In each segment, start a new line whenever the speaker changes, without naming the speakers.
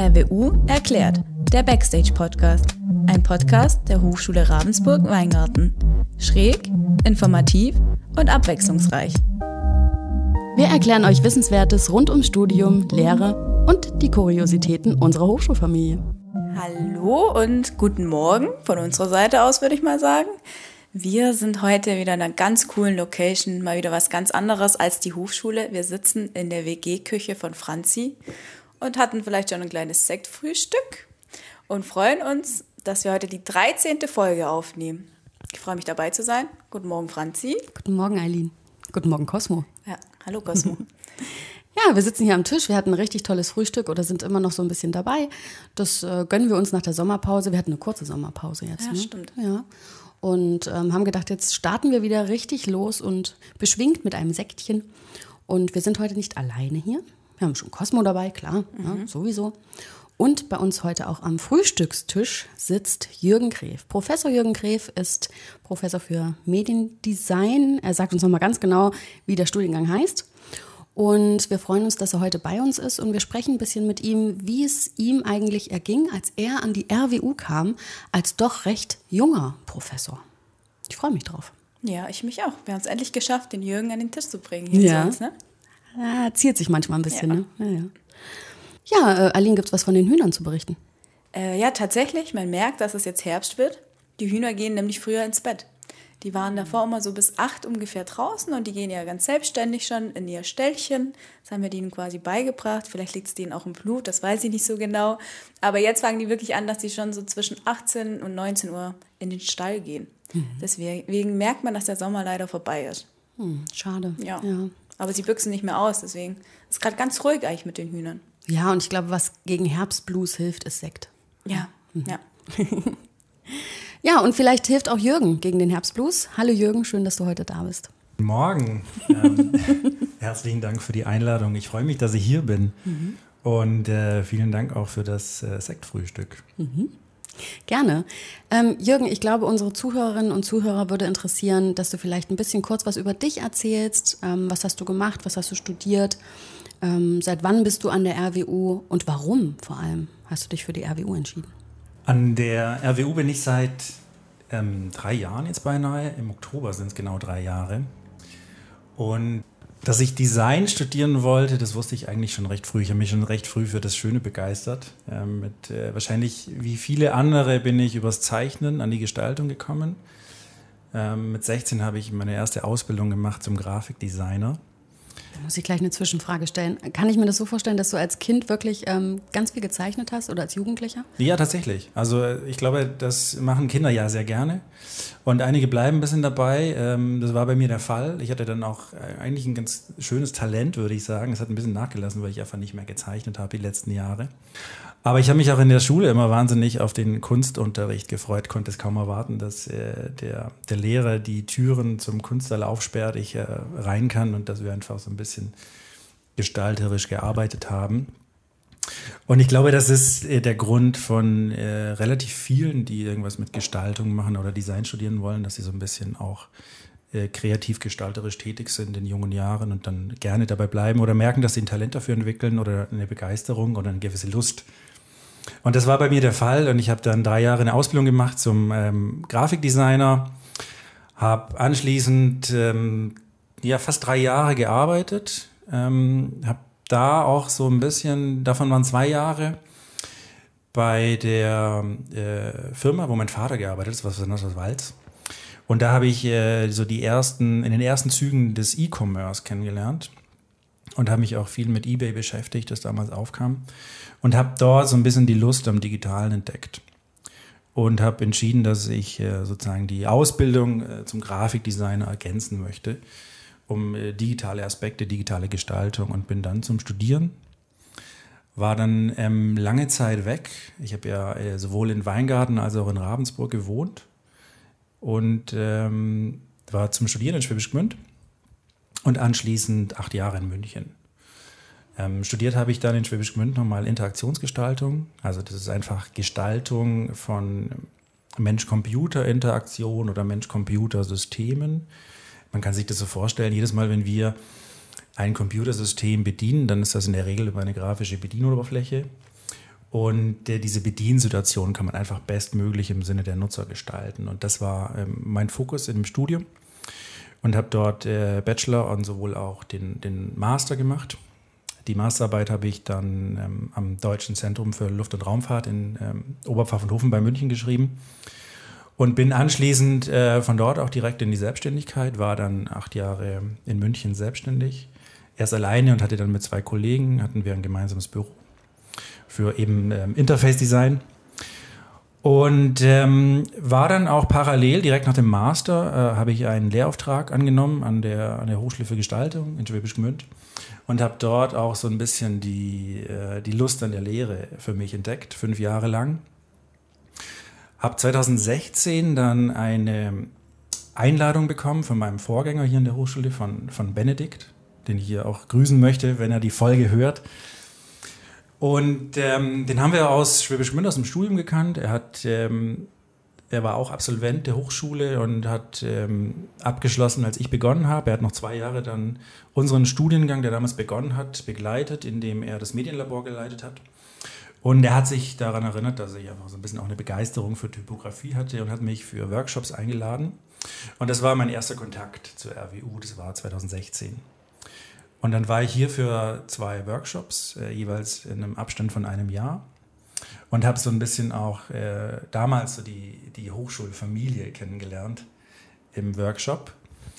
RWU erklärt, der Backstage-Podcast. Ein Podcast der Hochschule Ravensburg-Weingarten. Schräg, informativ und abwechslungsreich. Wir erklären euch Wissenswertes rund ums Studium, Lehre und die Kuriositäten unserer Hochschulfamilie.
Hallo und guten Morgen von unserer Seite aus, würde ich mal sagen. Wir sind heute wieder in einer ganz coolen Location, mal wieder was ganz anderes als die Hochschule. Wir sitzen in der WG-Küche von Franzi und hatten vielleicht schon ein kleines Sektfrühstück und freuen uns, dass wir heute die 13. Folge aufnehmen. Ich freue mich dabei zu sein. Guten Morgen, Franzi.
Guten Morgen, Eileen. Guten Morgen, Cosmo.
Ja, hallo, Cosmo.
Ja, wir sitzen hier am Tisch. Wir hatten ein richtig tolles Frühstück oder sind immer noch so ein bisschen dabei. Das äh, gönnen wir uns nach der Sommerpause. Wir hatten eine kurze Sommerpause jetzt.
Ja,
ne?
stimmt.
Ja. Und ähm, haben gedacht, jetzt starten wir wieder richtig los und beschwingt mit einem Sektchen. Und wir sind heute nicht alleine hier. Wir haben schon Cosmo dabei, klar, ja, sowieso. Und bei uns heute auch am Frühstückstisch sitzt Jürgen Gref. Professor Jürgen Gref ist Professor für Mediendesign. Er sagt uns nochmal ganz genau, wie der Studiengang heißt. Und wir freuen uns, dass er heute bei uns ist und wir sprechen ein bisschen mit ihm, wie es ihm eigentlich erging, als er an die RWU kam, als doch recht junger Professor. Ich freue mich drauf.
Ja, ich mich auch. Wir haben es endlich geschafft, den Jürgen an den Tisch zu bringen hier
Ja.
zu uns, ne?
Ja, ziert sich manchmal ein bisschen,
Ja.
ne? Ja, ja. ja äh, Aline, gibt's was von den Hühnern zu berichten?
Äh, ja, tatsächlich, man merkt, dass es jetzt Herbst wird. Die Hühner gehen nämlich früher ins Bett. Die waren davor immer so bis acht ungefähr draußen und die gehen ja ganz selbstständig schon in ihr Ställchen. Das haben wir denen quasi beigebracht. Vielleicht liegt es denen auch im Blut, das weiß ich nicht so genau. Aber jetzt fangen die wirklich an, dass die schon so zwischen 18 und 19 Uhr in den Stall gehen. Deswegen merkt man, dass der Sommer leider vorbei ist.
Hm, schade.
Ja.
ja.
Aber sie büchsen nicht mehr aus, deswegen ist gerade ganz ruhig eigentlich mit den Hühnern.
Ja, und ich glaube, was gegen Herbstblues hilft, ist Sekt.
Ja, ja.
Ja, und vielleicht hilft auch Jürgen gegen den Herbstblues. Hallo Jürgen, schön, dass du heute da bist.
Guten Morgen. Ähm, herzlichen Dank für die Einladung. Ich freue mich, dass ich hier bin. Und äh, vielen Dank auch für das äh, Sektfrühstück.
Gerne. Ähm, Jürgen, ich glaube, unsere Zuhörerinnen und Zuhörer würde interessieren, dass du vielleicht ein bisschen kurz was über dich erzählst. Ähm, was hast du gemacht? Was hast du studiert? Ähm, seit wann bist du an der RWU und warum vor allem hast du dich für die RWU entschieden?
An der RWU bin ich seit ähm, drei Jahren jetzt beinahe. Im Oktober sind es genau drei Jahre. Und dass ich Design studieren wollte, das wusste ich eigentlich schon recht früh. Ich habe mich schon recht früh für das Schöne begeistert. Ähm, mit, äh, wahrscheinlich wie viele andere bin ich übers Zeichnen an die Gestaltung gekommen. Ähm, mit 16 habe ich meine erste Ausbildung gemacht zum Grafikdesigner.
Muss ich gleich eine Zwischenfrage stellen. Kann ich mir das so vorstellen, dass du als Kind wirklich ähm, ganz viel gezeichnet hast oder als Jugendlicher?
Ja, tatsächlich. Also ich glaube, das machen Kinder ja sehr gerne. Und einige bleiben ein bisschen dabei. Ähm, Das war bei mir der Fall. Ich hatte dann auch äh, eigentlich ein ganz schönes Talent, würde ich sagen. Es hat ein bisschen nachgelassen, weil ich einfach nicht mehr gezeichnet habe die letzten Jahre. Aber ich habe mich auch in der Schule immer wahnsinnig auf den Kunstunterricht gefreut, konnte es kaum erwarten, dass äh, der, der Lehrer die Türen zum Kunstsaal aufsperrt, ich äh, rein kann und dass wir einfach so ein bisschen gestalterisch gearbeitet haben. Und ich glaube, das ist äh, der Grund von äh, relativ vielen, die irgendwas mit Gestaltung machen oder Design studieren wollen, dass sie so ein bisschen auch äh, kreativ gestalterisch tätig sind in jungen Jahren und dann gerne dabei bleiben oder merken, dass sie ein Talent dafür entwickeln oder eine Begeisterung oder eine gewisse Lust. Und das war bei mir der Fall und ich habe dann drei Jahre eine Ausbildung gemacht zum ähm, Grafikdesigner, habe anschließend ähm, ja fast drei Jahre gearbeitet, ähm, habe da auch so ein bisschen, davon waren zwei Jahre bei der äh, Firma, wo mein Vater gearbeitet ist, was was Walz. Und da habe ich äh, so die ersten, in den ersten Zügen des E-Commerce kennengelernt und habe mich auch viel mit eBay beschäftigt, das damals aufkam und habe dort so ein bisschen die Lust am Digitalen entdeckt und habe entschieden, dass ich äh, sozusagen die Ausbildung äh, zum Grafikdesigner ergänzen möchte, um äh, digitale Aspekte, digitale Gestaltung und bin dann zum Studieren. War dann ähm, lange Zeit weg. Ich habe ja sowohl in Weingarten als auch in Ravensburg gewohnt und ähm, war zum Studieren in Schwäbisch Gmünd und anschließend acht Jahre in München. Ähm, studiert habe ich dann in Schwäbisch Gmünd nochmal Interaktionsgestaltung. Also das ist einfach Gestaltung von Mensch-Computer-Interaktion oder Mensch-Computer-Systemen. Man kann sich das so vorstellen, jedes Mal, wenn wir ein Computersystem bedienen, dann ist das in der Regel über eine grafische Bedienoberfläche. Und äh, diese Bediensituation kann man einfach bestmöglich im Sinne der Nutzer gestalten. Und das war ähm, mein Fokus in dem Studium und habe dort äh, Bachelor und sowohl auch den, den Master gemacht. Die Masterarbeit habe ich dann ähm, am Deutschen Zentrum für Luft- und Raumfahrt in ähm, Oberpfaffenhofen bei München geschrieben und bin anschließend äh, von dort auch direkt in die Selbstständigkeit, war dann acht Jahre in München selbstständig, erst alleine und hatte dann mit zwei Kollegen, hatten wir ein gemeinsames Büro für eben ähm, Interface Design. Und ähm, war dann auch parallel, direkt nach dem Master, äh, habe ich einen Lehrauftrag angenommen an der, an der Hochschule für Gestaltung in Schwäbisch Gmünd und habe dort auch so ein bisschen die, äh, die Lust an der Lehre für mich entdeckt, fünf Jahre lang. Habe 2016 dann eine Einladung bekommen von meinem Vorgänger hier in der Hochschule, von, von Benedikt, den ich hier auch grüßen möchte, wenn er die Folge hört. Und ähm, den haben wir aus Schwäbisch Gmünd aus dem Studium gekannt. Er hat, ähm, er war auch Absolvent der Hochschule und hat ähm, abgeschlossen, als ich begonnen habe. Er hat noch zwei Jahre dann unseren Studiengang, der damals begonnen hat, begleitet, indem er das Medienlabor geleitet hat. Und er hat sich daran erinnert, dass ich einfach so ein bisschen auch eine Begeisterung für Typografie hatte und hat mich für Workshops eingeladen. Und das war mein erster Kontakt zur RWU, das war 2016. Und dann war ich hier für zwei Workshops, äh, jeweils in einem Abstand von einem Jahr. Und habe so ein bisschen auch äh, damals so die, die Hochschulfamilie kennengelernt im Workshop.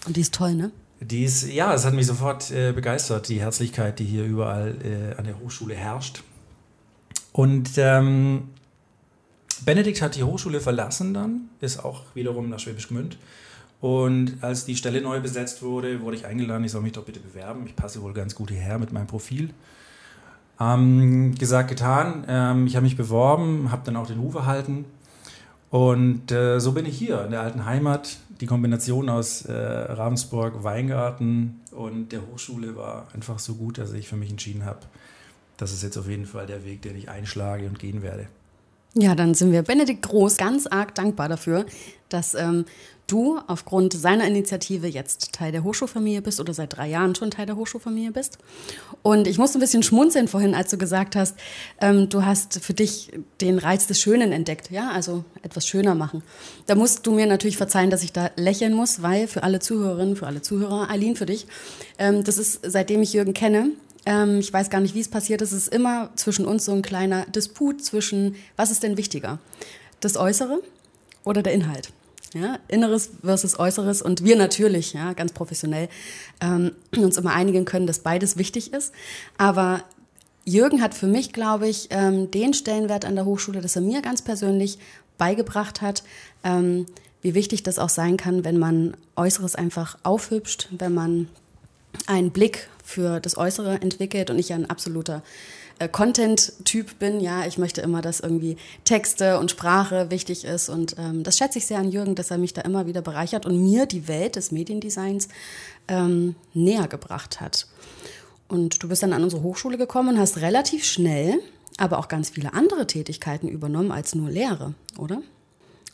Und die ist toll, ne?
Die ist, ja, es hat mich sofort äh, begeistert, die Herzlichkeit, die hier überall äh, an der Hochschule herrscht. Und ähm, Benedikt hat die Hochschule verlassen dann, ist auch wiederum nach Schwäbisch Gmünd und als die Stelle neu besetzt wurde, wurde ich eingeladen, ich soll mich doch bitte bewerben. Ich passe wohl ganz gut hierher mit meinem Profil. Ähm, gesagt, getan. Ähm, ich habe mich beworben, habe dann auch den Ruf erhalten. Und äh, so bin ich hier in der alten Heimat. Die Kombination aus äh, Ravensburg, Weingarten und der Hochschule war einfach so gut, dass ich für mich entschieden habe, das ist jetzt auf jeden Fall der Weg, den ich einschlage und gehen werde.
Ja, dann sind wir Benedikt Groß ganz arg dankbar dafür, dass ähm, du aufgrund seiner Initiative jetzt Teil der Hochschulfamilie bist oder seit drei Jahren schon Teil der Hochschulfamilie bist. Und ich musste ein bisschen schmunzeln vorhin, als du gesagt hast, ähm, du hast für dich den Reiz des Schönen entdeckt, ja, also etwas schöner machen. Da musst du mir natürlich verzeihen, dass ich da lächeln muss, weil für alle Zuhörerinnen, für alle Zuhörer, Aline, für dich, ähm, das ist, seitdem ich Jürgen kenne, ähm, ich weiß gar nicht, wie es passiert ist, es ist immer zwischen uns so ein kleiner Disput zwischen, was ist denn wichtiger? Das Äußere oder der Inhalt? ja, Inneres versus Äußeres und wir natürlich, ja, ganz professionell, ähm, uns immer einigen können, dass beides wichtig ist. Aber Jürgen hat für mich, glaube ich, ähm, den Stellenwert an der Hochschule, dass er mir ganz persönlich beigebracht hat, ähm, wie wichtig das auch sein kann, wenn man Äußeres einfach aufhübscht, wenn man einen Blick für das Äußere entwickelt und ich ein absoluter äh, Content-Typ bin. Ja, ich möchte immer, dass irgendwie Texte und Sprache wichtig ist. Und ähm, das schätze ich sehr an Jürgen, dass er mich da immer wieder bereichert und mir die Welt des Mediendesigns ähm, näher gebracht hat. Und du bist dann an unsere Hochschule gekommen und hast relativ schnell aber auch ganz viele andere Tätigkeiten übernommen als nur Lehre, oder?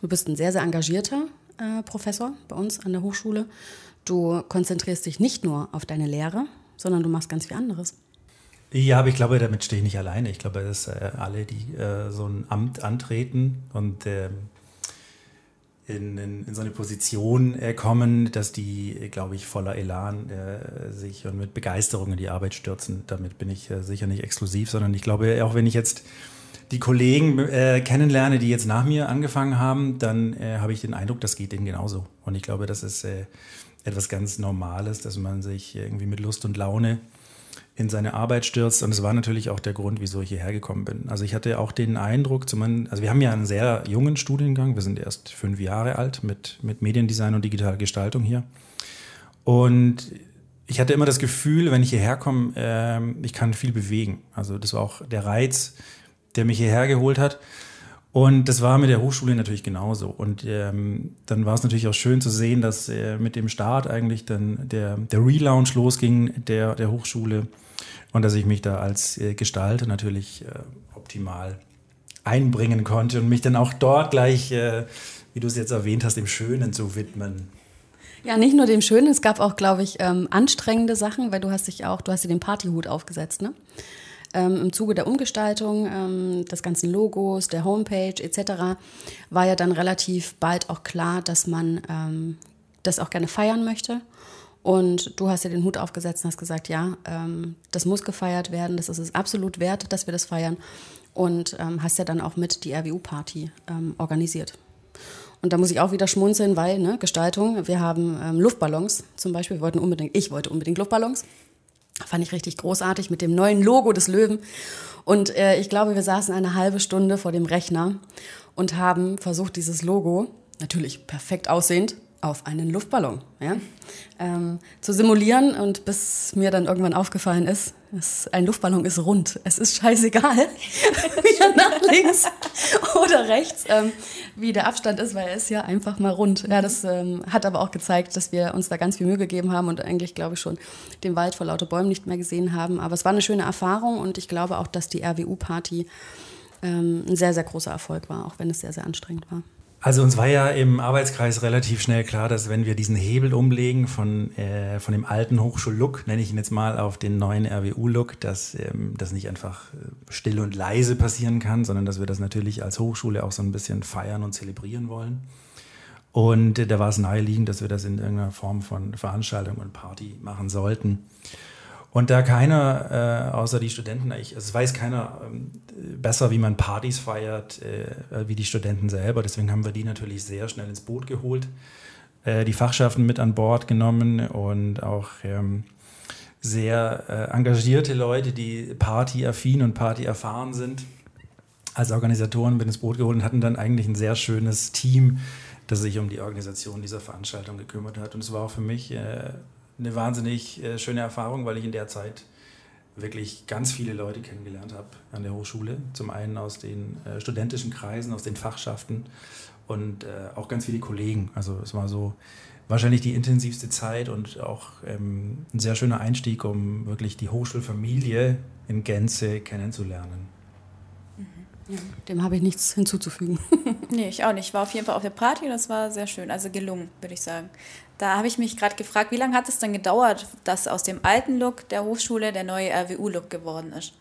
Du bist ein sehr, sehr engagierter äh, Professor bei uns an der Hochschule. Du konzentrierst dich nicht nur auf deine Lehre, sondern du machst ganz viel anderes.
Ja, aber ich glaube, damit stehe ich nicht alleine. Ich glaube, dass äh, alle, die äh, so ein Amt antreten und äh, in, in, in, so eine Position äh, kommen, dass die, glaube ich, voller Elan äh, sich und mit Begeisterung in die Arbeit stürzen. Damit bin ich äh, sicher nicht exklusiv, sondern ich glaube, auch wenn ich jetzt die Kollegen kennenlerne, die jetzt nach mir angefangen haben, dann habe ich den Eindruck, das geht denen genauso. Und ich glaube, das ist etwas ganz Normales, dass man sich irgendwie mit Lust und Laune in seine Arbeit stürzt. Und es war natürlich auch der Grund, wieso ich hierher gekommen bin. Also ich hatte auch den Eindruck, zumindest, also wir haben ja einen sehr jungen Studiengang, wir sind erst fünf Jahre alt mit, mit Mediendesign und digitaler Gestaltung hier. Und ich hatte immer das Gefühl, wenn ich hierher komme, äh, ich kann viel bewegen. Also das war auch der Reiz, der mich hierher geholt hat. Und das war mit der Hochschule natürlich genauso. Und ähm, dann war es natürlich auch schön zu sehen, dass äh, mit dem Start eigentlich dann der, der Relaunch losging der, der Hochschule und dass ich mich da als äh, Gestalter natürlich äh, optimal einbringen konnte und mich dann auch dort gleich, äh, wie du es jetzt erwähnt hast, dem Schönen zu widmen.
Ja, nicht nur dem Schönen, es gab auch, glaube ich, ähm, anstrengende Sachen, weil du hast dich auch, du hast dir den Partyhut aufgesetzt, ne? Ähm, im Zuge der Umgestaltung ähm, des ganzen Logos, der Homepage etc. war ja dann relativ bald auch klar, dass man ähm, das auch gerne feiern möchte. Und du hast ja den Hut aufgesetzt und hast gesagt, ja, ähm, das muss gefeiert werden, das ist es absolut wert, dass wir das feiern. Und ähm, hast ja dann auch mit die RWU-Party ähm, organisiert. Und da muss ich auch wieder schmunzeln, weil, ne, Gestaltung, wir haben ähm, Luftballons zum Beispiel. Wir wollten unbedingt, ich wollte unbedingt Luftballons. Fand ich richtig großartig mit dem neuen Logo des Löwen. Und äh, ich glaube, wir saßen eine halbe Stunde vor dem Rechner und haben versucht, dieses Logo, natürlich perfekt aussehend, auf einen Luftballon ja, ähm, zu simulieren. Und bis mir dann irgendwann aufgefallen ist, es, ein Luftballon ist rund. Es ist scheißegal, wie er nach links oder rechts, ähm, wie der Abstand ist, weil er ist ja einfach mal rund. Ja, das ähm, hat aber auch gezeigt, dass wir uns da ganz viel Mühe gegeben haben und eigentlich, glaube ich, schon den Wald vor lauter Bäumen nicht mehr gesehen haben. Aber es war eine schöne Erfahrung und ich glaube auch, dass die RWU-Party ähm, ein sehr, sehr großer Erfolg war, auch wenn es sehr, sehr anstrengend war.
Also uns war ja im Arbeitskreis relativ schnell klar, dass wenn wir diesen Hebel umlegen von, äh, von dem alten Hochschullook, nenne ich ihn jetzt mal, auf den neuen RWU-Look, dass ähm, das nicht einfach äh, still und leise passieren kann, sondern dass wir das natürlich als Hochschule auch so ein bisschen feiern und zelebrieren wollen. Und äh, da war es naheliegend, dass wir das in irgendeiner Form von Veranstaltung und Party machen sollten. Und da keiner, äh, außer die Studenten, ich, also es weiß keiner ähm, besser, wie man Partys feiert, äh, wie die Studenten selber. Deswegen haben wir die natürlich sehr schnell ins Boot geholt, äh, die Fachschaften mit an Bord genommen und auch ähm, sehr äh, engagierte Leute, die partyaffin und partyerfahren sind, als Organisatoren mit ins Boot geholt und hatten dann eigentlich ein sehr schönes Team, das sich um die Organisation dieser Veranstaltung gekümmert hat. Und es war auch für mich äh, eine wahnsinnig äh, schöne Erfahrung, weil ich in der Zeit wirklich ganz viele Leute kennengelernt habe an der Hochschule. Zum einen aus den äh, studentischen Kreisen, aus den Fachschaften und äh, auch ganz viele Kollegen. Also es war so wahrscheinlich die intensivste Zeit und auch ähm, ein sehr schöner Einstieg, um wirklich die Hochschulfamilie in Gänze kennenzulernen.
Ja, dem habe ich nichts hinzuzufügen.
nee, ich auch nicht. Ich war auf jeden Fall auf der Party und das war sehr schön. Also gelungen, würde ich sagen. Da habe ich mich gerade gefragt, wie lange hat es denn gedauert, dass aus dem alten Look der Hochschule der neue RWU-Look geworden ist?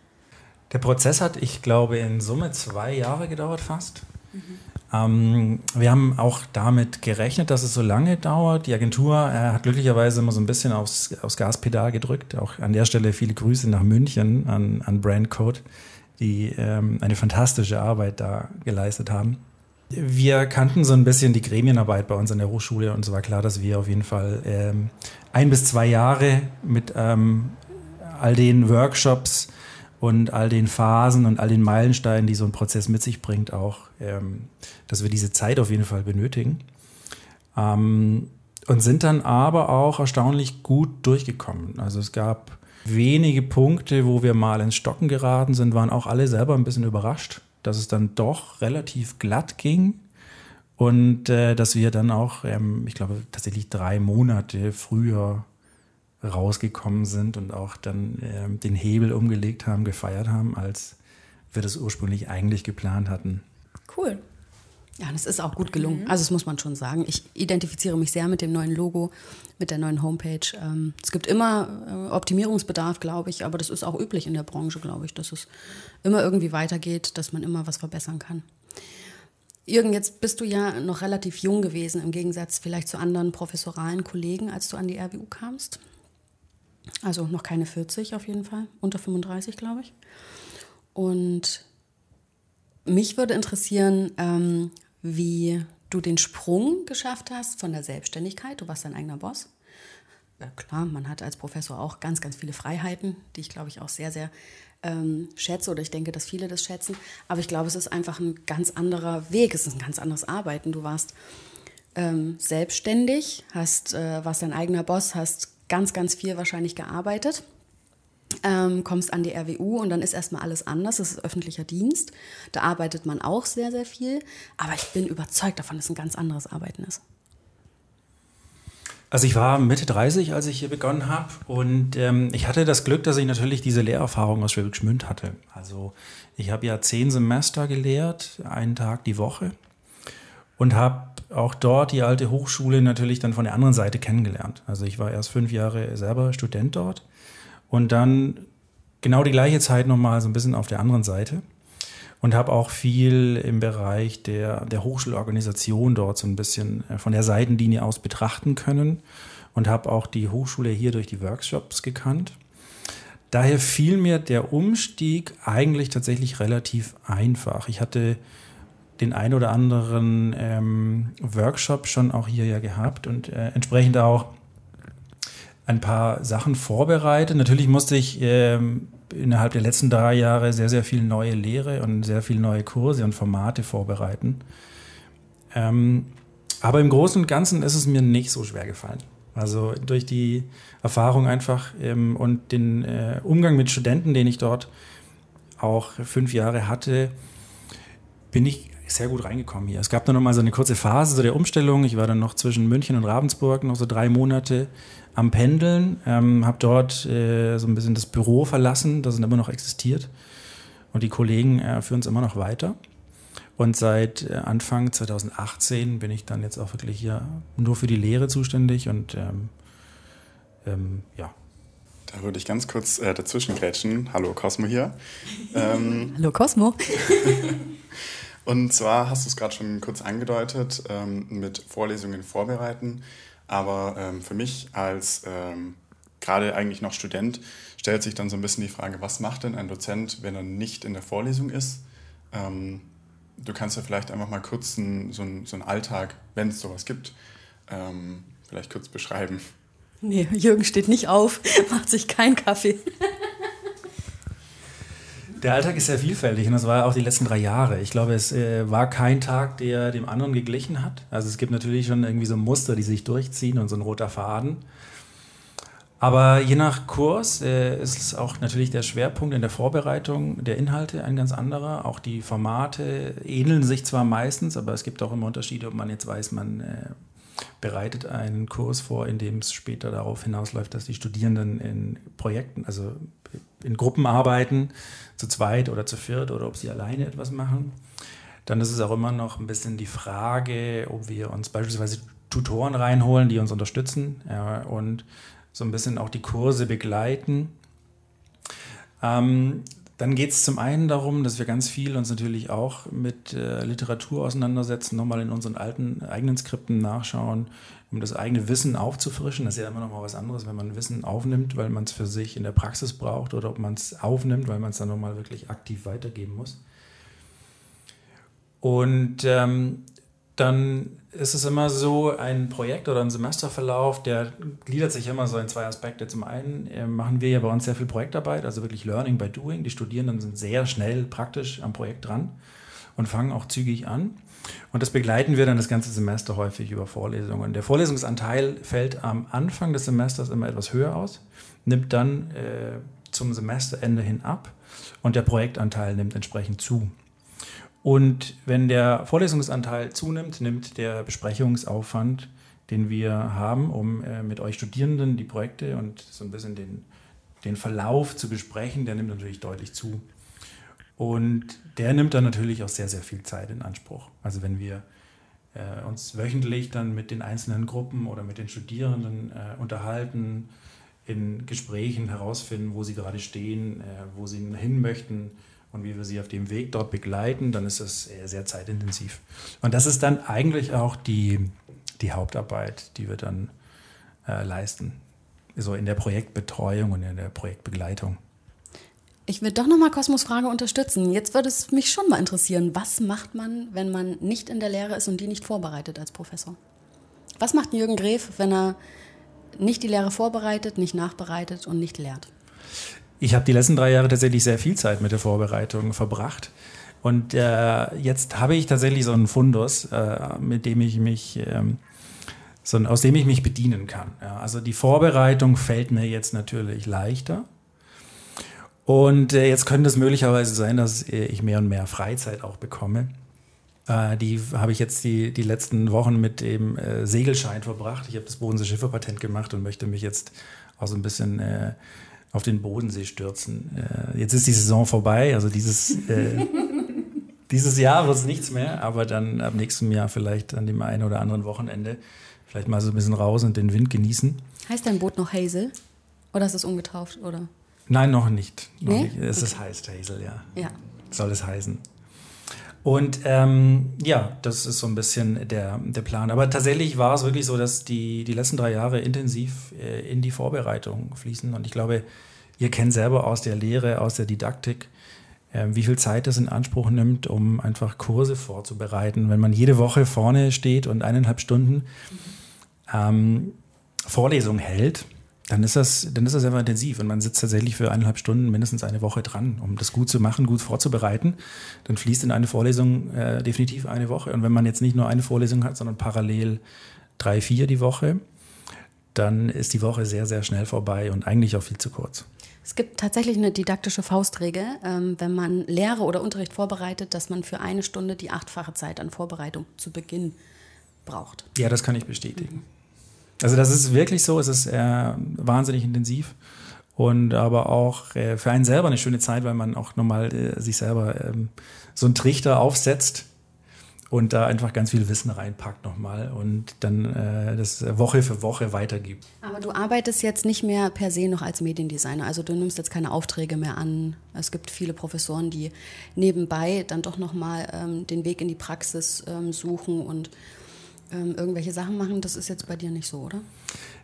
Der Prozess hat, ich glaube, in Summe zwei Jahre gedauert fast. Mhm. Ähm, wir haben auch damit gerechnet, dass es so lange dauert. Die Agentur äh, hat glücklicherweise immer so ein bisschen aufs, aufs Gaspedal gedrückt. Auch an der Stelle viele Grüße nach München an, an Brandcode die ähm, eine fantastische Arbeit da geleistet haben. Wir kannten so ein bisschen die Gremienarbeit bei uns an der Hochschule und es war klar, dass wir auf jeden Fall ähm, ein bis zwei Jahre mit ähm, all den Workshops und all den Phasen und all den Meilensteinen, die so ein Prozess mit sich bringt, auch, ähm, dass wir diese Zeit auf jeden Fall benötigen. Ähm, und sind dann aber auch erstaunlich gut durchgekommen. Also es gab wenige Punkte, wo wir mal ins Stocken geraten sind, waren auch alle selber ein bisschen überrascht, dass es dann doch relativ glatt ging und äh, dass wir dann auch, ähm, ich glaube, tatsächlich drei Monate früher rausgekommen sind und auch dann ähm, den Hebel umgelegt haben, gefeiert haben, als wir das ursprünglich eigentlich geplant hatten.
Cool.
Ja, das ist auch gut gelungen. Mhm. Also das muss man schon sagen. Ich identifiziere mich sehr mit dem neuen Logo, mit der neuen Homepage. Ähm, es gibt immer äh, Optimierungsbedarf, glaube ich, aber das ist auch üblich in der Branche, glaube ich, dass es immer irgendwie weitergeht, dass man immer was verbessern kann. Jürgen, jetzt bist du ja noch relativ jung gewesen, im Gegensatz vielleicht zu anderen professoralen Kollegen, als du an die RWU kamst. Also noch keine 40 auf jeden Fall, unter 35, glaube ich. Und mich würde interessieren, ähm, wie du den Sprung geschafft hast von der Selbstständigkeit. Du warst dein eigener Boss. Ja, klar, man hat als Professor auch ganz, ganz viele Freiheiten, die ich, glaube ich, auch sehr, sehr ähm, schätze oder ich denke, dass viele das schätzen. Aber ich glaube, es ist einfach ein ganz anderer Weg, es ist ein ganz anderes Arbeiten. Du warst ähm, selbstständig, hast, äh, warst dein eigener Boss, hast ganz, ganz viel wahrscheinlich gearbeitet ähm, kommst an die RWU und dann ist erstmal alles anders. Das ist öffentlicher Dienst. Da arbeitet man auch sehr, sehr viel. Aber ich bin überzeugt davon, dass es ein ganz anderes Arbeiten ist.
Also ich war Mitte 30, als ich hier begonnen habe und ähm, ich hatte das Glück, dass ich natürlich diese Lehrerfahrung aus Schwäbisch Gmünd hatte. Also ich habe ja zehn Semester gelehrt, einen Tag die Woche und habe auch dort die alte Hochschule natürlich dann von der anderen Seite kennengelernt. Also ich war erst fünf Jahre selber Student dort und dann genau die gleiche Zeit nochmal so ein bisschen auf der anderen Seite und habe auch viel im Bereich der, der Hochschulorganisation dort so ein bisschen äh, von der Seitenlinie aus betrachten können und habe auch die Hochschule hier durch die Workshops gekannt. Daher fiel mir der Umstieg eigentlich tatsächlich relativ einfach. Ich hatte den ein oder anderen ähm, Workshop schon auch hier ja gehabt und äh, entsprechend auch ein paar Sachen vorbereitet. Natürlich musste ich ähm, innerhalb der letzten drei Jahre sehr, sehr viel neue Lehre und sehr viel neue Kurse und Formate vorbereiten. Ähm, aber im Großen und Ganzen ist es mir nicht so schwer gefallen. Also durch die Erfahrung einfach ähm, und den äh, Umgang mit Studenten, den ich dort auch fünf Jahre hatte, bin ich sehr gut reingekommen hier. Es gab dann noch mal so eine kurze Phase so der Umstellung. Ich war dann noch zwischen München und Ravensburg noch so drei Monate am Pendeln, ähm, habe dort äh, so ein bisschen das Büro verlassen, das immer noch existiert. Und die Kollegen äh, führen es immer noch weiter. Und seit äh, Anfang 2018 bin ich dann jetzt auch wirklich hier nur für die Lehre zuständig und ähm, ähm, ja.
Da würde ich ganz kurz äh, dazwischen grätschen. Hallo Cosmo hier. Ähm,
Hallo Cosmo.
und zwar hast du es gerade schon kurz angedeutet ähm, mit Vorlesungen vorbereiten. Aber ähm, für mich als ähm, gerade eigentlich noch Student stellt sich dann so ein bisschen die Frage, was macht denn ein Dozent, wenn er nicht in der Vorlesung ist? Ähm, du kannst ja vielleicht einfach mal kurz ein, so, einen, so einen Alltag, wenn es sowas gibt, ähm, vielleicht kurz beschreiben.
Nee, Jürgen steht nicht auf, macht sich keinen Kaffee.
Der Alltag ist sehr vielfältig und das war auch die letzten drei Jahre. Ich glaube, es äh, war kein Tag, der dem anderen geglichen hat. Also es gibt natürlich schon irgendwie so Muster, die sich durchziehen und so ein roter Faden. Aber je nach Kurs äh, ist auch natürlich der Schwerpunkt in der Vorbereitung der Inhalte ein ganz anderer. Auch die Formate ähneln sich zwar meistens, aber es gibt auch immer Unterschiede, ob man jetzt weiß, man äh, bereitet einen Kurs vor, in dem es später darauf hinausläuft, dass die Studierenden in Projekten, also in Gruppen arbeiten, zu zweit oder zu viert oder ob sie alleine etwas machen. Dann ist es auch immer noch ein bisschen die Frage, ob wir uns beispielsweise Tutoren reinholen, die uns unterstützen ja, und so ein bisschen auch die Kurse begleiten. Ähm, dann geht es zum einen darum, dass wir ganz viel uns natürlich auch mit äh, Literatur auseinandersetzen, nochmal in unseren alten eigenen Skripten nachschauen, um das eigene Wissen aufzufrischen. Das ist ja immer noch mal was anderes, wenn man Wissen aufnimmt, weil man es für sich in der Praxis braucht oder ob man es aufnimmt, weil man es dann nochmal wirklich aktiv weitergeben muss. Und ähm, dann ist es immer so, ein Projekt oder ein Semesterverlauf, der gliedert sich immer so in zwei Aspekte. Zum einen äh, machen wir ja bei uns sehr viel Projektarbeit, also wirklich Learning by Doing. Die Studierenden sind sehr schnell praktisch am Projekt dran und fangen auch zügig an. Und das begleiten wir dann das ganze Semester häufig über Vorlesungen. Der Vorlesungsanteil fällt am Anfang des Semesters immer etwas höher aus, nimmt dann äh, zum Semesterende hin ab und der Projektanteil nimmt entsprechend zu. Und wenn der Vorlesungsanteil zunimmt, nimmt der Besprechungsaufwand, den wir haben, um äh, mit euch Studierenden die Projekte und so ein bisschen den, den Verlauf zu besprechen, der nimmt natürlich deutlich zu. Und der nimmt dann natürlich auch sehr, sehr viel Zeit in Anspruch. Also wenn wir äh, uns wöchentlich dann mit den einzelnen Gruppen oder mit den Studierenden äh, unterhalten, in Gesprächen herausfinden, wo sie gerade stehen, äh, wo sie hin möchten, und wie wir sie auf dem Weg dort begleiten, dann ist das sehr, sehr zeitintensiv. Und das ist dann eigentlich auch die, die Hauptarbeit, die wir dann äh, leisten, so in der Projektbetreuung und in der Projektbegleitung.
Ich will doch nochmal Kosmos Frage unterstützen. Jetzt würde es mich schon mal interessieren, was macht man, wenn man nicht in der Lehre ist und die nicht vorbereitet als Professor? Was macht Jürgen Gref, wenn er nicht die Lehre vorbereitet, nicht nachbereitet und nicht lehrt?
Ich habe die letzten drei Jahre tatsächlich sehr viel Zeit mit der Vorbereitung verbracht. Und äh, jetzt habe ich tatsächlich so einen Fundus, äh, mit dem ich mich, ähm, so, aus dem ich mich bedienen kann. Ja, also die Vorbereitung fällt mir jetzt natürlich leichter. Und äh, jetzt könnte es möglicherweise sein, dass ich mehr und mehr Freizeit auch bekomme. Äh, die habe ich jetzt die, die letzten Wochen mit dem äh, Segelschein verbracht. Ich habe das Bodensee Schifferpatent gemacht und möchte mich jetzt auch so ein bisschen äh, auf den Bodensee stürzen. Äh, jetzt ist die Saison vorbei, also dieses, äh, dieses Jahr wird es nichts mehr, aber dann ab nächstem Jahr vielleicht an dem einen oder anderen Wochenende vielleicht mal so ein bisschen raus und den Wind genießen.
Heißt dein Boot noch Hazel? Oder ist es umgetauft? Oder?
Nein, noch nicht. Noch
Nee?
nicht. Es
Okay.
ist heißt Hazel, ja.
Ja.
Soll es heißen. Und ähm, ja, das ist so ein bisschen der, der Plan. Aber tatsächlich war es wirklich so, dass die, die letzten drei Jahre intensiv äh, in die Vorbereitung fließen. Und ich glaube, ihr kennt selber aus der Lehre, aus der Didaktik, äh, wie viel Zeit das in Anspruch nimmt, um einfach Kurse vorzubereiten. Wenn man jede Woche vorne steht und eineinhalb Stunden ähm, Vorlesung hält, dann ist, das, dann ist das einfach intensiv und man sitzt tatsächlich für eineinhalb Stunden mindestens eine Woche dran, um das gut zu machen, gut vorzubereiten. Dann fließt in eine Vorlesung äh, definitiv eine Woche. Und wenn man jetzt nicht nur eine Vorlesung hat, sondern parallel drei, vier die Woche, dann ist die Woche sehr, sehr schnell vorbei und eigentlich auch viel zu kurz.
Es gibt tatsächlich eine didaktische Faustregel, ähm, wenn man Lehre oder Unterricht vorbereitet, dass man für eine Stunde die achtfache Zeit an Vorbereitung zu Beginn braucht.
Ja, das kann ich bestätigen. Also das ist wirklich so, es ist äh, wahnsinnig intensiv und aber auch äh, für einen selber eine schöne Zeit, weil man auch nochmal äh, sich selber ähm, so einen Trichter aufsetzt und da einfach ganz viel Wissen reinpackt nochmal und dann äh, das Woche für Woche weitergibt.
Aber du arbeitest jetzt nicht mehr per se noch als Mediendesigner. Also du nimmst jetzt keine Aufträge mehr an. Es gibt viele Professoren, die nebenbei dann doch nochmal ähm, den Weg in die Praxis ähm, suchen und ähm, irgendwelche Sachen machen. Das ist jetzt bei dir nicht so, oder?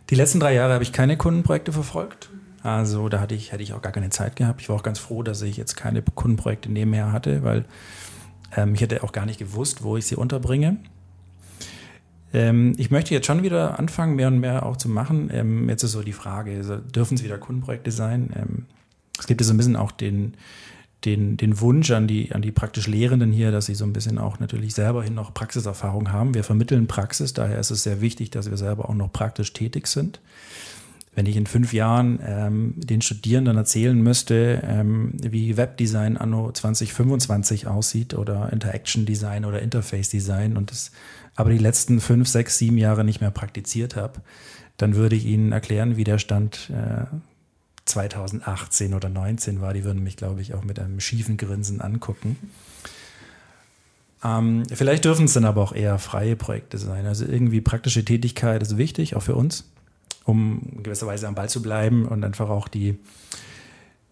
Die letzten drei Jahre habe ich keine Kundenprojekte verfolgt. Also da hatte ich, hätte ich auch gar keine Zeit gehabt. Ich war auch ganz froh, dass ich jetzt keine Kundenprojekte nebenher hatte, weil ähm, ich hätte auch gar nicht gewusst, wo ich sie unterbringe. Ähm, ich möchte jetzt schon wieder anfangen, mehr und mehr auch zu machen. Ähm, jetzt ist so die Frage, also dürfen es wieder Kundenprojekte sein? Ähm, es gibt ja so ein bisschen auch den, den, den Wunsch an die, an die praktisch Lehrenden hier, dass sie so ein bisschen auch natürlich selber hin noch Praxiserfahrung haben. Wir vermitteln Praxis, daher ist es sehr wichtig, dass wir selber auch noch praktisch tätig sind. Wenn ich in fünf Jahren ähm, den Studierenden erzählen müsste, ähm, wie Webdesign anno 2025 aussieht oder Interaction Design oder Interface Design und das aber die letzten fünf, sechs, sieben Jahre nicht mehr praktiziert habe, dann würde ich Ihnen erklären, wie der Stand äh, 2018 oder 19 war. Die würden mich, glaube ich, auch mit einem schiefen Grinsen angucken. Ähm, vielleicht dürfen es dann aber auch eher freie Projekte sein. Also irgendwie praktische Tätigkeit ist wichtig, auch für uns, um in gewisser Weise am Ball zu bleiben und einfach auch die,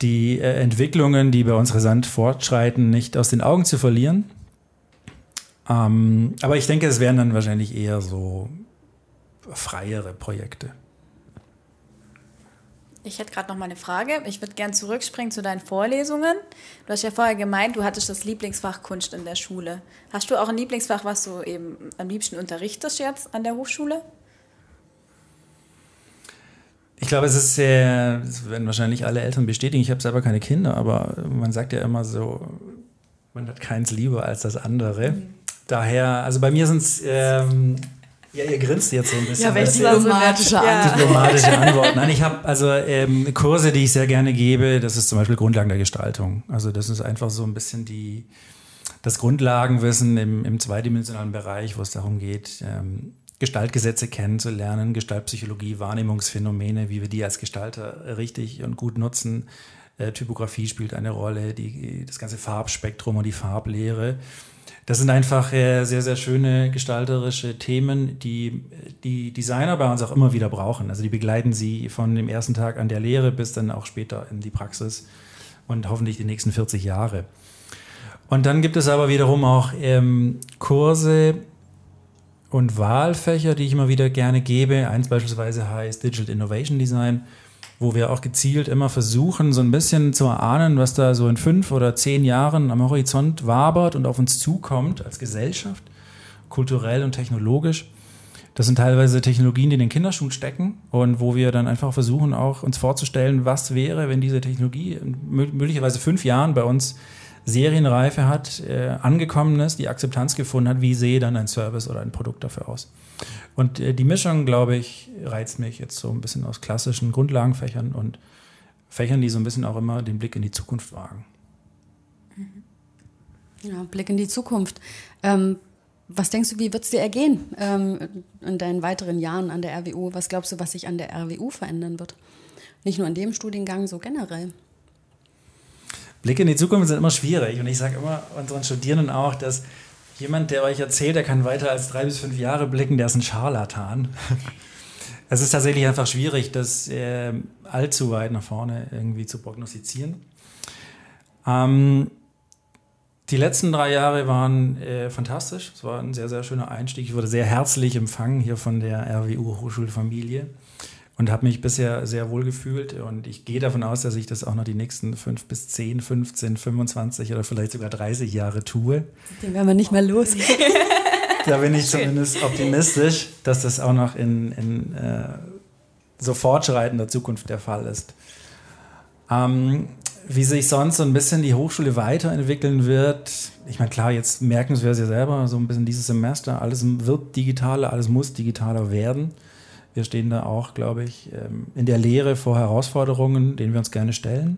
die äh, Entwicklungen, die bei uns rasant fortschreiten, nicht aus den Augen zu verlieren. Ähm, aber ich denke, es wären dann wahrscheinlich eher so freiere Projekte.
Ich hätte gerade noch mal eine Frage. Ich würde gern zurückspringen zu deinen Vorlesungen. Du hast ja vorher gemeint, du hattest das Lieblingsfach Kunst in der Schule. Hast du auch ein Lieblingsfach, was du eben am liebsten unterrichtest jetzt an der Hochschule?
Ich glaube, es ist sehr, das werden wahrscheinlich alle Eltern bestätigen. Ich habe selber keine Kinder, aber man sagt ja immer so, man hat keins lieber als das andere. Daher, also bei mir sind es, ähm, ja, ihr grinst jetzt so ein bisschen.
Ja, welche diplomatische
Ja.
diplomatische Antwort. Nein, ich habe also ähm, Kurse, die ich sehr gerne gebe. Das ist zum Beispiel Grundlagen der Gestaltung. Also das ist einfach so ein bisschen die das Grundlagenwissen im, im zweidimensionalen Bereich, wo es darum geht, ähm, Gestaltgesetze kennenzulernen, Gestaltpsychologie, Wahrnehmungsphänomene, wie wir die als Gestalter richtig und gut nutzen. Äh, Typografie spielt eine Rolle, die, das ganze Farbspektrum und die Farblehre. Das sind einfach äh, sehr, sehr schöne gestalterische Themen, die die Designer bei uns auch immer wieder brauchen. Also die begleiten sie von dem ersten Tag an der Lehre bis dann auch später in die Praxis und hoffentlich die nächsten 40 Jahre. Und dann gibt es aber wiederum auch ähm, Kurse und Wahlfächer, die ich immer wieder gerne gebe. Eins beispielsweise heißt Digital Innovation Design, wo wir auch gezielt immer versuchen, so ein bisschen zu erahnen, was da so in fünf oder zehn Jahren am Horizont wabert und auf uns zukommt als Gesellschaft, kulturell und technologisch. Das sind teilweise Technologien, die in den Kinderschuhen stecken und wo wir dann einfach versuchen, auch uns vorzustellen, was wäre, wenn diese Technologie möglicherweise fünf Jahren bei uns Serienreife hat, äh, angekommen ist, die Akzeptanz gefunden hat, wie sehe dann ein Service oder ein Produkt dafür aus. Und äh, die Mischung, glaube ich, reizt mich jetzt so ein bisschen aus klassischen Grundlagenfächern und Fächern, die so ein bisschen auch immer den Blick in die Zukunft wagen.
Ja, Blick in die Zukunft. Ähm, was denkst du, wie wird es dir ergehen ähm, in deinen weiteren Jahren an der RWU? Was glaubst du, was sich an der RWU verändern wird? Nicht nur in dem Studiengang, so generell.
Blicke in die Zukunft sind immer schwierig und ich sage immer unseren Studierenden auch, dass jemand, der euch erzählt, er kann weiter als drei bis fünf Jahre blicken, der ist ein Scharlatan. Es ist tatsächlich einfach schwierig, das äh, allzu weit nach vorne irgendwie zu prognostizieren. Ähm, die letzten drei Jahre waren äh, fantastisch. Es war ein sehr, sehr schöner Einstieg. Ich wurde sehr herzlich empfangen hier von der RWU Hochschulfamilie und habe mich bisher sehr wohl gefühlt. Und ich gehe davon aus, dass ich das auch noch die nächsten fünf bis zehn, 15, 25 oder vielleicht sogar 30 Jahre tue.
Den werden wir nicht mehr los.
da bin ich zumindest optimistisch, dass das auch noch in, in äh, so fortschreitender Zukunft der Fall ist. Ähm, wie sich sonst so ein bisschen die Hochschule weiterentwickeln wird. Ich meine, klar, jetzt merken wir es ja selber, so ein bisschen dieses Semester, alles wird digitaler, alles muss digitaler werden. Wir stehen da auch, glaube ich, ähm, in der Lehre vor Herausforderungen, denen wir uns gerne stellen,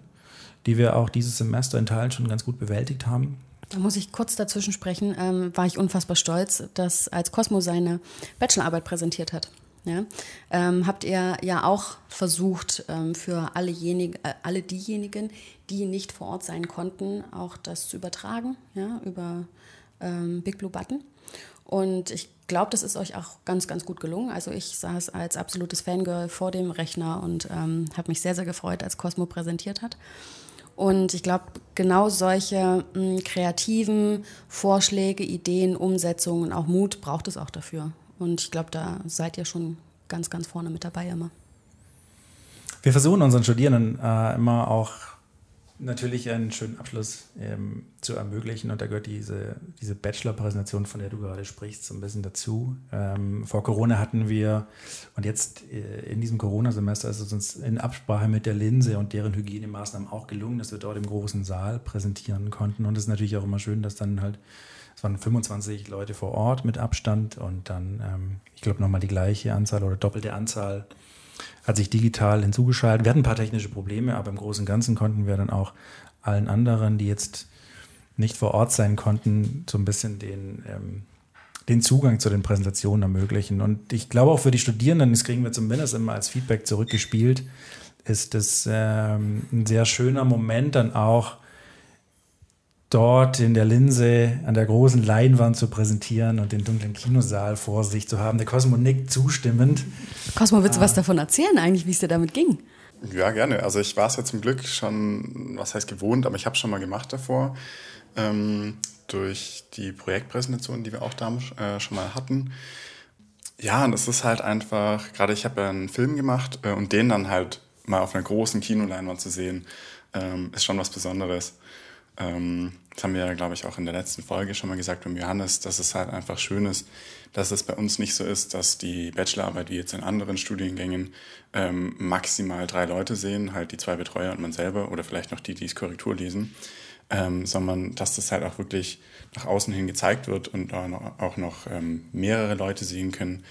die wir auch dieses Semester in Teilen schon ganz gut bewältigt haben.
Da muss ich kurz dazwischen sprechen, ähm, war ich unfassbar stolz, dass als Cosmo seine Bachelorarbeit präsentiert hat. Ja? Ähm, habt ihr ja auch versucht, ähm, für allejenigen, äh, alle diejenigen, die nicht vor Ort sein konnten, auch das zu übertragen, ja, über ähm, Big Blue Button. Und ich glaube, das ist euch auch ganz, ganz gut gelungen. Also ich saß als absolutes Fangirl vor dem Rechner und ähm, habe mich sehr, sehr gefreut, als Cosmo präsentiert hat. Und ich glaube, genau solche mh, hm, kreativen Vorschläge, Ideen, Umsetzungen, auch Mut braucht es auch dafür. Und ich glaube, da seid ihr schon ganz, ganz vorne mit dabei immer.
Wir versuchen unseren Studierenden äh, immer auch natürlich einen schönen Abschluss ähm, zu ermöglichen. Und da gehört diese, diese Bachelor-Präsentation, von der du gerade sprichst, so ein bisschen dazu. Ähm, vor Corona hatten wir, und jetzt äh, in diesem Corona-Semester ist es uns in Absprache mit der Linse und deren Hygienemaßnahmen auch gelungen, dass wir dort im großen Saal präsentieren konnten. Und es ist natürlich auch immer schön, dass dann halt, es waren 25 Leute vor Ort mit Abstand und dann, ähm, ich glaube, nochmal die gleiche Anzahl oder doppelte Anzahl hat sich digital hinzugeschaltet. Wir hatten ein paar technische Probleme, aber im Großen und Ganzen konnten wir dann auch allen anderen, die jetzt nicht vor Ort sein konnten, so ein bisschen den, ähm, den Zugang zu den Präsentationen ermöglichen. Und ich glaube auch für die Studierenden, das kriegen wir zumindest immer als Feedback zurückgespielt, ist es ähm, ein sehr schöner Moment dann auch, dort in der Linse an der großen Leinwand zu präsentieren und den dunklen Kinosaal vor sich zu haben. Der Cosmo nickt zustimmend.
Cosmo, willst du ah. was davon erzählen eigentlich, wie es dir damit ging?
Ja, gerne. Also ich war es ja zum Glück schon, was heißt gewohnt, aber ich habe es schon mal gemacht davor. Ähm, durch die Projektpräsentation, die wir auch da äh, schon mal hatten. Ja, und es ist halt einfach, gerade ich habe ja einen Film gemacht äh, und den dann halt mal auf einer großen Kinoleinwand zu sehen, ähm, ist schon was Besonderes. Ähm, das haben wir ja, glaube ich, auch in der letzten Folge schon mal gesagt mit Johannes, dass es halt einfach schön ist, dass es bei uns nicht so ist, dass die Bachelorarbeit wie jetzt in anderen Studiengängen ähm, maximal drei Leute sehen, halt die zwei Betreuer und man selber oder vielleicht noch die, die es Korrektur lesen, ähm, sondern dass das halt auch wirklich nach außen hin gezeigt wird und auch noch ähm, mehrere Leute sehen können.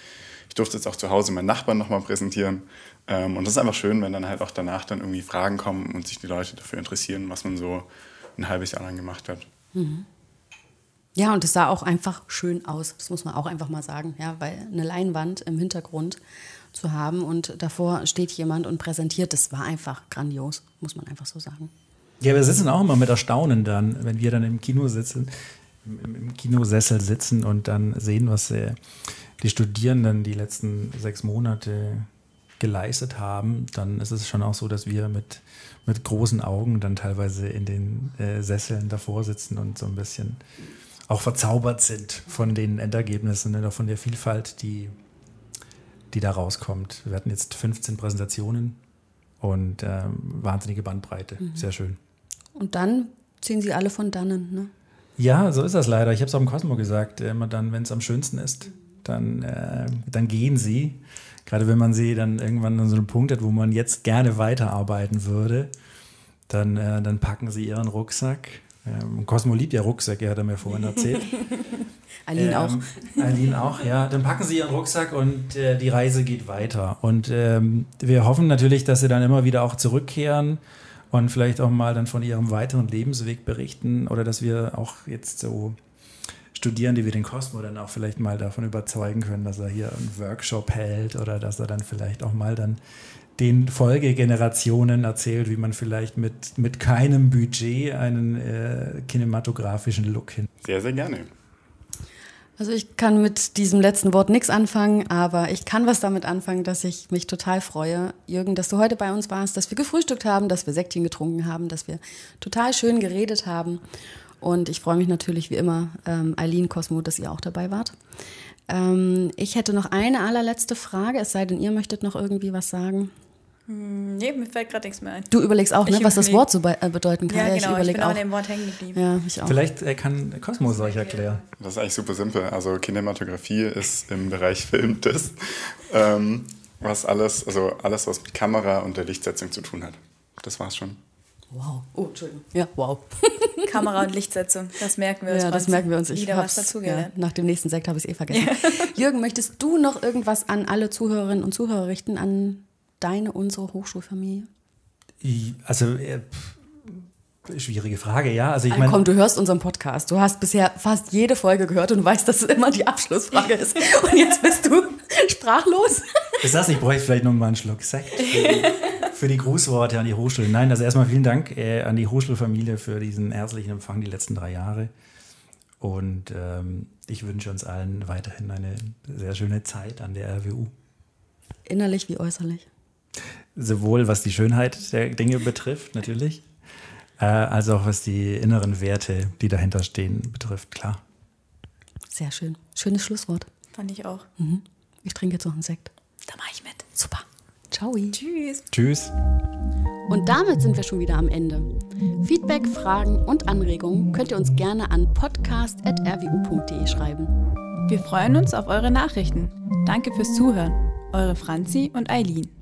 Ich durfte jetzt auch zu Hause meinen Nachbarn nochmal präsentieren. Ähm, und das ist einfach schön, wenn dann halt auch danach dann irgendwie Fragen kommen und sich die Leute dafür interessieren, was man so ein halbes Jahr lang gemacht hat. Mhm.
Ja, und es sah auch einfach schön aus. Das muss man auch einfach mal sagen, ja, weil eine Leinwand im Hintergrund zu haben und davor steht jemand und präsentiert, das war einfach grandios, muss man einfach so sagen.
Ja, wir sitzen auch immer mit Erstaunen dann, wenn wir dann im Kino sitzen, im, im Kinosessel sitzen und dann sehen, was äh, die Studierenden die letzten sechs Monate geleistet haben, dann ist es schon auch so, dass wir mit mit großen Augen dann teilweise in den äh, Sesseln davor sitzen und so ein bisschen auch verzaubert sind von den Endergebnissen oder von der Vielfalt, die, die da rauskommt. Wir hatten jetzt 15 Präsentationen und ähm, wahnsinnige Bandbreite. Mhm. Sehr schön.
Und dann ziehen sie alle von dannen, ne?
Ja, so ist das leider. Ich habe es auch im Cosmo gesagt. Immer dann, wenn es am schönsten ist, dann, äh, dann gehen sie. Gerade wenn man sie dann irgendwann an so einem Punkt hat, wo man jetzt gerne weiterarbeiten würde, dann, äh, dann packen sie ihren Rucksack. Ähm, Cosmo liebt ja Rucksäcke, hat er mir vorhin erzählt.
Aline ähm, auch.
Aline auch, ja. Dann packen sie ihren Rucksack und äh, die Reise geht weiter. Und ähm, wir hoffen natürlich, dass sie dann immer wieder auch zurückkehren und vielleicht auch mal dann von ihrem weiteren Lebensweg berichten oder dass wir auch jetzt so Studierende wie den Cosmo dann auch vielleicht mal davon überzeugen können, dass er hier einen Workshop hält oder dass er dann vielleicht auch mal dann den Folgegenerationen erzählt, wie man vielleicht mit, mit keinem Budget einen äh, kinematografischen Look hin.
Sehr, sehr gerne.
Also ich kann mit diesem letzten Wort nichts anfangen, aber ich kann was damit anfangen, dass ich mich total freue, Jürgen, dass du heute bei uns warst, dass wir gefrühstückt haben, dass wir Säckchen getrunken haben, dass wir total schön geredet haben. Und ich freue mich natürlich wie immer, ähm, Eileen Cosmo, dass ihr auch dabei wart. Ähm, ich hätte noch eine allerletzte Frage, es sei denn, ihr möchtet noch irgendwie was sagen.
Nee, mir fällt gerade nichts mehr ein.
Du überlegst auch, ne,
Ich
was das
überleg-
Wort so be äh, bedeuten kann.
Ja, genau, ich,
überleg
bin auch an dem Wort hängen geblieben.
Ja, ich auch.
Vielleicht äh, kann Cosmos euch erklären.
Das ist eigentlich super simpel. Also Kinematografie ist im Bereich Film das, ähm, was alles, also alles, was mit Kamera und der Lichtsetzung zu tun hat. Das war's schon.
Wow. Oh, Entschuldigung. Ja, wow.
Kamera und Lichtsetzung, das merken wir uns.
Ja, das merken wir uns. Ich
Wieder was
hab's, ja,
dazugelernt.
nach dem nächsten Sekt habe ich es eh vergessen. Jürgen, möchtest du noch irgendwas an alle Zuhörerinnen und Zuhörer richten, an deine, unsere Hochschulfamilie?
Also, äh, schwierige Frage, ja. Also ich
Ah,
meine,
Komm, du hörst unseren Podcast. Du hast bisher fast jede Folge gehört und weißt, dass es immer die Abschlussfrage ist. Und jetzt bist du sprachlos.
ist das, ich bräuchte vielleicht noch mal einen Schluck Sekt für die, Grußworte an die Hochschule. Nein, also erstmal vielen Dank äh, an die Hochschulfamilie für diesen herzlichen Empfang die letzten drei Jahre. Und ähm, ich wünsche uns allen weiterhin eine sehr schöne Zeit an der RWU.
Innerlich wie äußerlich.
Sowohl was die Schönheit der Dinge betrifft, natürlich, äh, als auch was die inneren Werte, die dahinter stehen, betrifft, klar.
Sehr schön. Schönes Schlusswort.
Fand ich auch.
Ich trinke jetzt noch einen Sekt.
Da mache ich mit.
Super. Ciao.
Tschüss.
Tschüss.
Und damit sind wir schon wieder am Ende. Feedback, Fragen und Anregungen könnt ihr uns gerne an podcast.rwu.de schreiben.
Wir freuen uns auf eure Nachrichten. Danke fürs Zuhören. Eure Franzi und Eileen.